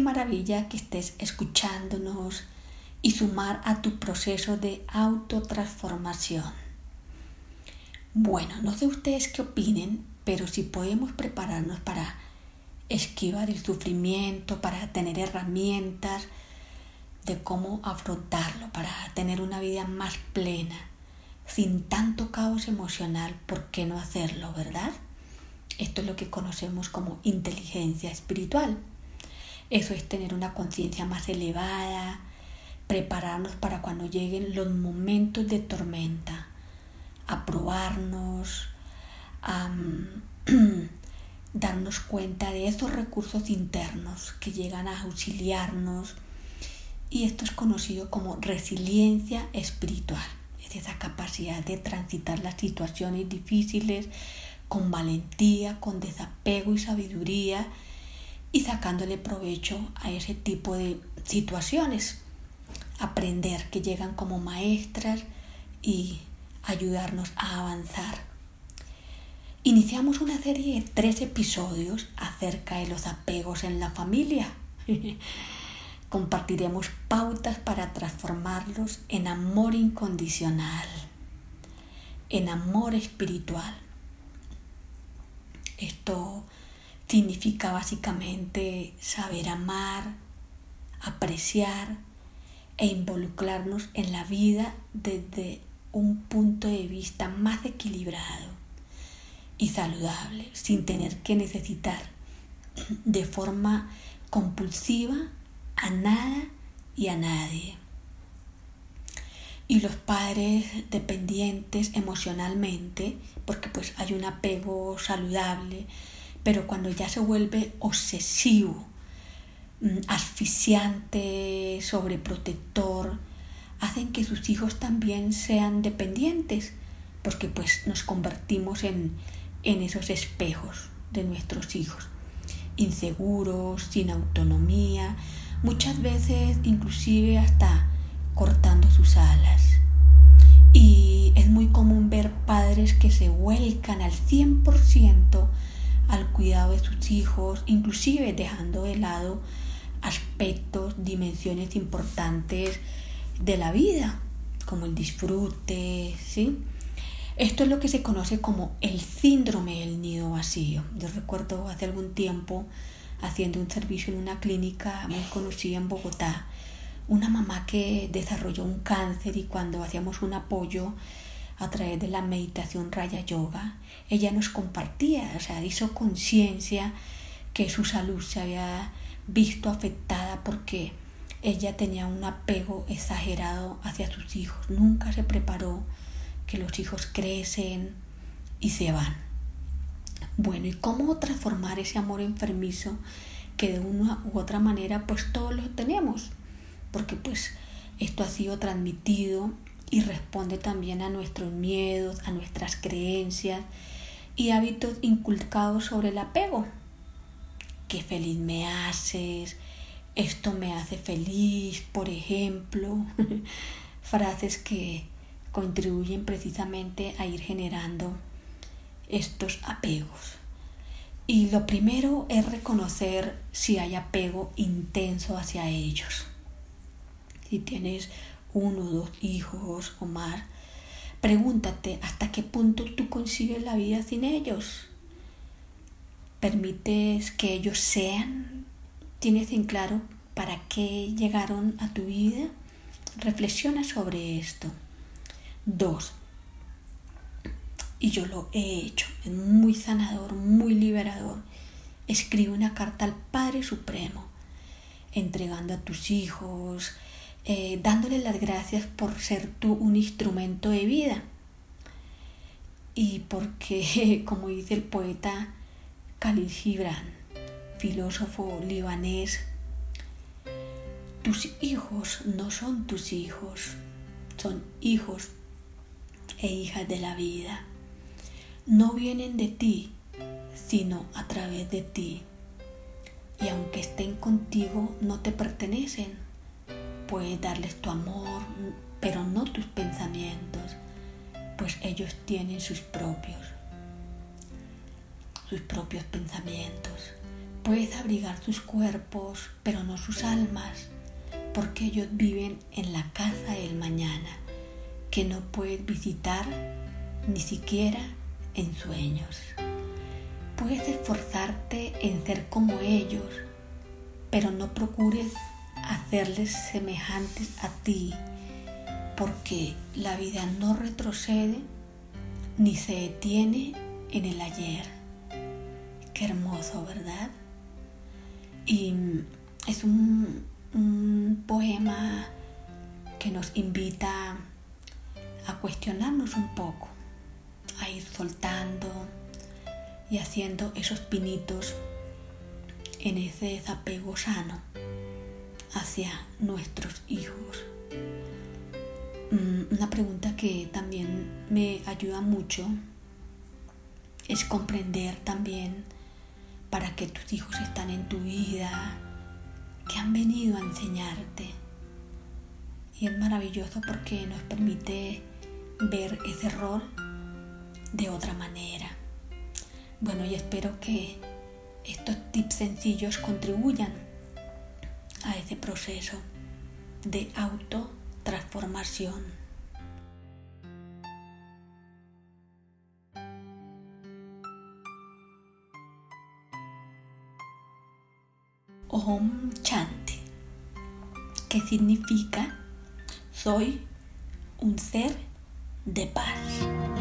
maravilla que estés escuchándonos y sumar a tu proceso de autotransformación. Bueno, no sé ustedes qué opinen, pero si podemos prepararnos para esquivar el sufrimiento, para tener herramientas de cómo afrontarlo, para tener una vida más plena, sin tanto caos emocional, ¿por qué no hacerlo, verdad? Esto es lo que conocemos como inteligencia espiritual. Eso es tener una conciencia más elevada, prepararnos para cuando lleguen los momentos de tormenta, aprobarnos, darnos cuenta de esos recursos internos que llegan a auxiliarnos y esto es conocido como resiliencia espiritual. Es esa capacidad de transitar las situaciones difíciles con valentía, con desapego y sabiduría y sacándole provecho a ese tipo de situaciones. Aprender que llegan como maestras y ayudarnos a avanzar. Iniciamos una serie de tres episodios acerca de los apegos en la familia. Compartiremos pautas para transformarlos en amor incondicional, en amor espiritual. Esto significa básicamente saber amar, apreciar e involucrarnos en la vida desde un punto de vista más equilibrado y saludable, sin tener que necesitar de forma compulsiva a nada y a nadie. Y los padres dependientes emocionalmente, porque pues hay un apego saludable, pero cuando ya se vuelve obsesivo, mm, asfixiante, sobreprotector, hacen que sus hijos también sean dependientes, porque pues nos convertimos en, en esos espejos de nuestros hijos, inseguros, sin autonomía, muchas veces inclusive hasta cortando sus alas. Y es muy común ver padres que se vuelcan al 100% al cuidado de sus hijos, inclusive dejando de lado aspectos, dimensiones importantes de la vida, como el disfrute, ¿sí? Esto es lo que se conoce como el síndrome del nido vacío. Yo recuerdo hace algún tiempo haciendo un servicio en una clínica muy conocida en Bogotá, una mamá que desarrolló un cáncer y cuando hacíamos un apoyo a través de la meditación Raya Yoga, ella nos compartía, o sea, hizo conciencia que su salud se había visto afectada porque ella tenía un apego exagerado hacia sus hijos, nunca se preparó que los hijos crecen y se van. Bueno, ¿y cómo transformar ese amor enfermizo que de una u otra manera pues todos lo tenemos? Porque pues esto ha sido transmitido y responde también a nuestros miedos, a nuestras creencias y hábitos inculcados sobre el apego. Qué feliz me haces, esto me hace feliz, por ejemplo, frases que contribuyen precisamente a ir generando estos apegos. Y lo primero es reconocer si hay apego intenso hacia ellos. Si tienes uno o dos hijos o más, pregúntate hasta qué punto tú concibes la vida sin ellos. ¿Permites que ellos sean? ¿Tienes en claro para qué llegaron a tu vida? Reflexiona sobre esto. Dos, y yo lo he hecho, es muy sanador, muy liberador. Escribe una carta al Padre Supremo, entregando a tus hijos, eh, dándole las gracias por ser tú un instrumento de vida. Y porque, como dice el poeta Khalil Gibran, filósofo libanés, tus hijos no son tus hijos, son hijos e hijas de la vida no vienen de ti, sino a través de ti. Y aunque estén contigo, no te pertenecen. Puedes darles tu amor, pero no tus pensamientos, pues ellos tienen sus propios, sus propios pensamientos. Puedes abrigar sus cuerpos, pero no sus almas, porque ellos viven en la casa del mañana, que no puedes visitar ni siquiera en sueños. Puedes esforzarte en ser como ellos, pero no procures hacerles semejantes a ti, porque la vida no retrocede ni se detiene en el ayer. Qué hermoso, ¿verdad? Y es un, poema que nos invita a cuestionarnos un poco, a ir soltando y haciendo esos pinitos en ese desapego sano hacia nuestros hijos. Mm, una pregunta que también me ayuda mucho es comprender también para qué tus hijos están en tu vida, que han venido a enseñarte. Y es maravilloso porque nos permite ver ese rol de otra manera. Bueno, y espero que estos tips sencillos contribuyan a ese proceso de autotransformación. Om Chanti, que significa soy un ser de paz.